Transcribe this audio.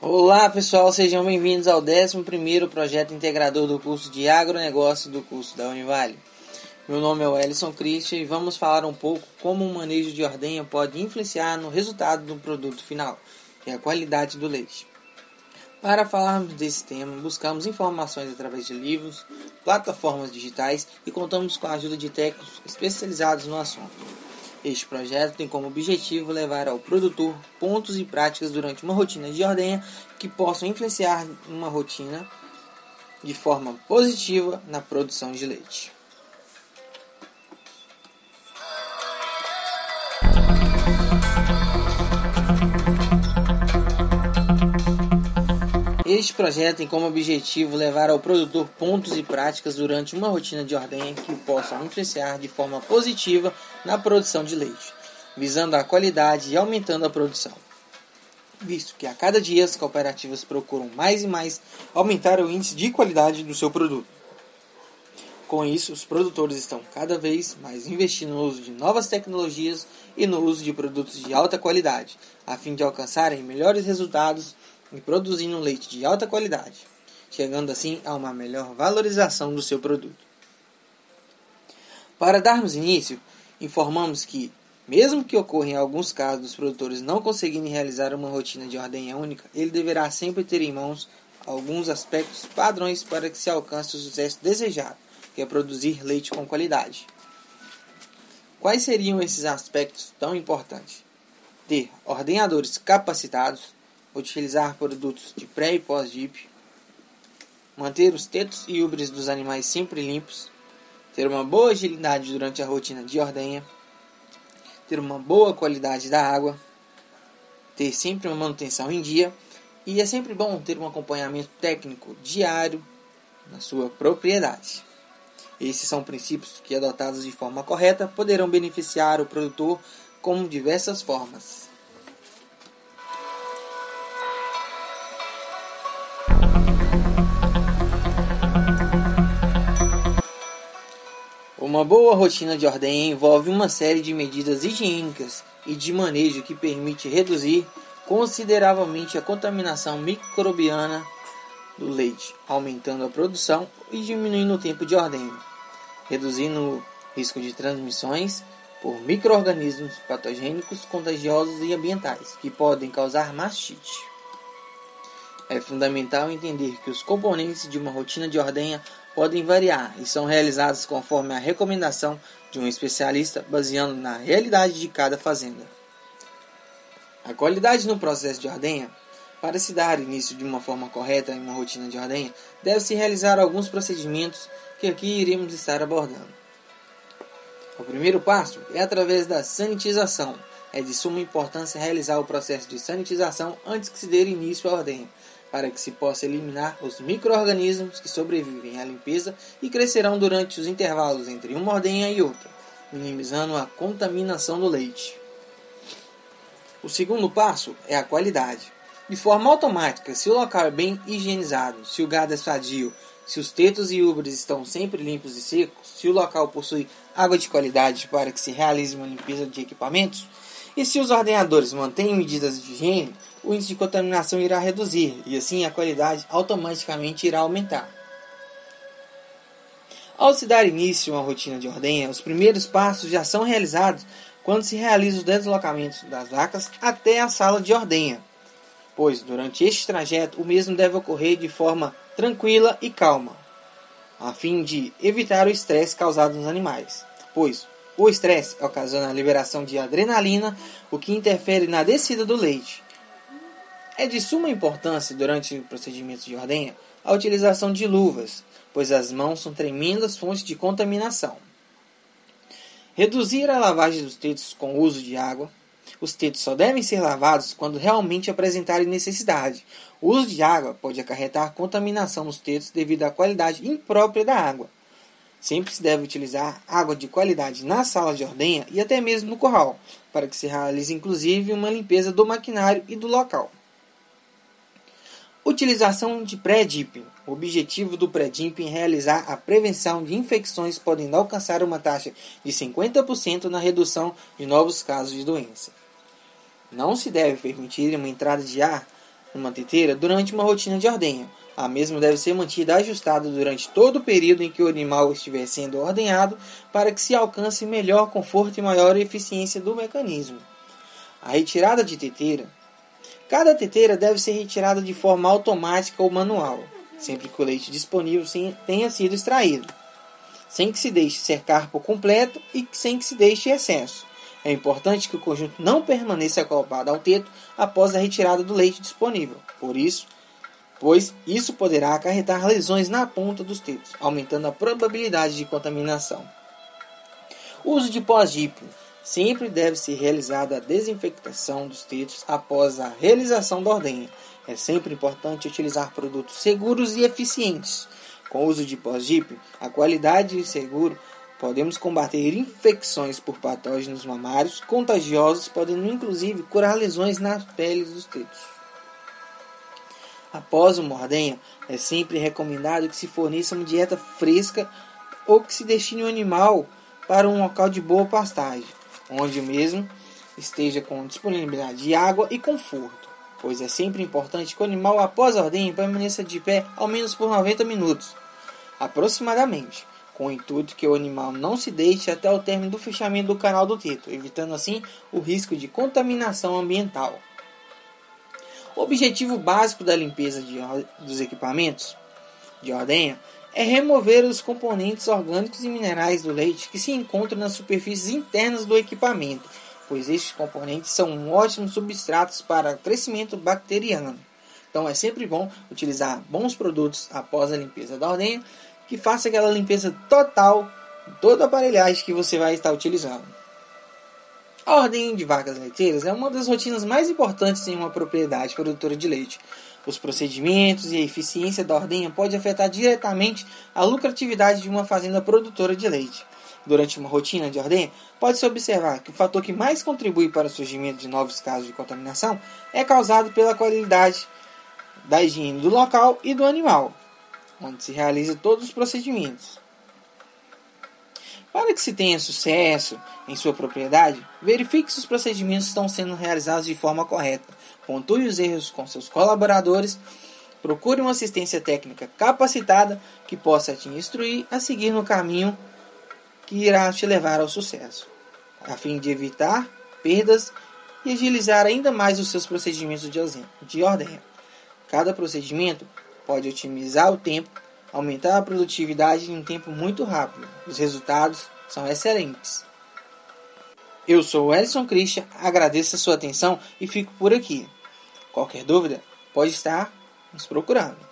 Olá pessoal, sejam bem-vindos ao 11º projeto integrador do curso de agronegócio do curso da Univale. Meu nome é Ellison Christian e vamos falar um pouco como o manejo de ordenha pode influenciar no resultado do produto final, que é a qualidade do leite. Para falarmos desse tema, buscamos informações através de livros, plataformas digitais e contamos com a ajuda de técnicos especializados no assunto. Este projeto tem como objetivo levar ao produtor pontos e práticas durante uma rotina de ordenha que possam influenciar uma rotina de forma positiva na produção de leite. Este projeto tem como objetivo levar ao produtor pontos e práticas durante uma rotina de ordenha que possam influenciar de forma positiva na produção de leite, visando a qualidade e aumentando a produção. Visto que a cada dia as cooperativas procuram mais e mais aumentar o índice de qualidade do seu produto. Com isso, os produtores estão cada vez mais investindo no uso de novas tecnologias e no uso de produtos de alta qualidade, a fim de alcançarem melhores resultados e produzindo leite de alta qualidade, chegando assim a uma melhor valorização do seu produto. Para darmos início, informamos que, mesmo que ocorra em alguns casos dos produtores não conseguirem realizar uma rotina de ordenha única, ele deverá sempre ter em mãos alguns aspectos padrões para que se alcance o sucesso desejado que é produzir leite com qualidade. Quais seriam esses aspectos tão importantes? Ter ordenadores capacitados, utilizar produtos de pré e pós-dip, manter os tetos e ubres dos animais sempre limpos, ter uma boa agilidade durante a rotina de ordenha, ter uma boa qualidade da água, ter sempre uma manutenção em dia e é sempre bom ter um acompanhamento técnico diário na sua propriedade. Esses são princípios que, adotados de forma correta, poderão beneficiar o produtor com diversas formas. Uma boa rotina de ordenha envolve uma série de medidas higiênicas e de manejo que permite reduzir consideravelmente a contaminação microbiana do leite, aumentando a produção e diminuindo o tempo de ordenha reduzindo o risco de transmissões por microorganismos patogênicos, contagiosos e ambientais, que podem causar mastite. É fundamental entender que os componentes de uma rotina de ordenha podem variar e são realizados conforme a recomendação de um especialista, baseando na realidade de cada fazenda. A qualidade no processo de ordenha para se dar início de uma forma correta em uma rotina de ordenha, deve-se realizar alguns procedimentos que aqui iremos estar abordando. O primeiro passo é através da sanitização. É de suma importância realizar o processo de sanitização antes que se dê início à ordenha, para que se possa eliminar os micro-organismos que sobrevivem à limpeza e crescerão durante os intervalos entre uma ordenha e outra, minimizando a contaminação do leite. O segundo passo é a qualidade. De forma automática, se o local é bem higienizado, se o gado é sadio, se os tetos e ubres estão sempre limpos e secos, se o local possui água de qualidade para que se realize uma limpeza de equipamentos, e se os ordenadores mantêm medidas de higiene, o índice de contaminação irá reduzir e assim a qualidade automaticamente irá aumentar. Ao se dar início a uma rotina de ordenha, os primeiros passos já são realizados quando se realiza os deslocamentos das vacas até a sala de ordenha pois durante este trajeto o mesmo deve ocorrer de forma tranquila e calma, a fim de evitar o estresse causado nos animais, pois o estresse ocasiona a liberação de adrenalina, o que interfere na descida do leite. É de suma importância durante o procedimento de ordenha a utilização de luvas, pois as mãos são tremendas fontes de contaminação. Reduzir a lavagem dos tetos com o uso de água, os tetos só devem ser lavados quando realmente apresentarem necessidade. O uso de água pode acarretar contaminação nos tetos devido à qualidade imprópria da água. Sempre se deve utilizar água de qualidade na sala de ordenha e até mesmo no corral, para que se realize inclusive uma limpeza do maquinário e do local. Utilização de pré-dipping. O objetivo do Predimp é realizar a prevenção de infecções podendo alcançar uma taxa de 50% na redução de novos casos de doença. Não se deve permitir uma entrada de ar numa teteira durante uma rotina de ordenha. A mesma deve ser mantida ajustada durante todo o período em que o animal estiver sendo ordenhado para que se alcance melhor conforto e maior eficiência do mecanismo. A retirada de teteira. Cada teteira deve ser retirada de forma automática ou manual sempre que o leite disponível tenha sido extraído, sem que se deixe cercar por completo e sem que se deixe excesso. É importante que o conjunto não permaneça acoplado ao teto após a retirada do leite disponível. Por isso, pois isso poderá acarretar lesões na ponta dos tetos, aumentando a probabilidade de contaminação. Uso de pós-dípio. Sempre deve ser realizada a desinfectação dos tetos após a realização da ordenha, é sempre importante utilizar produtos seguros e eficientes. Com o uso de pós-DIP, a qualidade e seguro podemos combater infecções por patógenos mamários contagiosos, podendo inclusive curar lesões nas peles dos tetos. Após o mordenha, é sempre recomendado que se forneça uma dieta fresca ou que se destine o animal para um local de boa pastagem, onde mesmo esteja com disponibilidade de água e conforto pois é sempre importante que o animal, após a ordem, permaneça de pé ao menos por 90 minutos, aproximadamente, com o intuito que o animal não se deixe até o término do fechamento do canal do teto, evitando assim o risco de contaminação ambiental. O objetivo básico da limpeza de, dos equipamentos de ordenha é remover os componentes orgânicos e minerais do leite que se encontram nas superfícies internas do equipamento pois estes componentes são ótimos substratos para crescimento bacteriano. Então é sempre bom utilizar bons produtos após a limpeza da ordenha, que faça aquela limpeza total de toda a aparelhagem que você vai estar utilizando. A ordem de vacas leiteiras é uma das rotinas mais importantes em uma propriedade produtora de leite. Os procedimentos e a eficiência da ordenha pode afetar diretamente a lucratividade de uma fazenda produtora de leite durante uma rotina de ordem, pode-se observar que o fator que mais contribui para o surgimento de novos casos de contaminação é causado pela qualidade da higiene do local e do animal, onde se realiza todos os procedimentos. Para que se tenha sucesso em sua propriedade, verifique se os procedimentos estão sendo realizados de forma correta, pontue os erros com seus colaboradores, procure uma assistência técnica capacitada que possa te instruir a seguir no caminho que irá te levar ao sucesso, a fim de evitar perdas e agilizar ainda mais os seus procedimentos de ordem. Cada procedimento pode otimizar o tempo, aumentar a produtividade em um tempo muito rápido. Os resultados são excelentes. Eu sou o Elson Christian, agradeço a sua atenção e fico por aqui. Qualquer dúvida, pode estar nos procurando.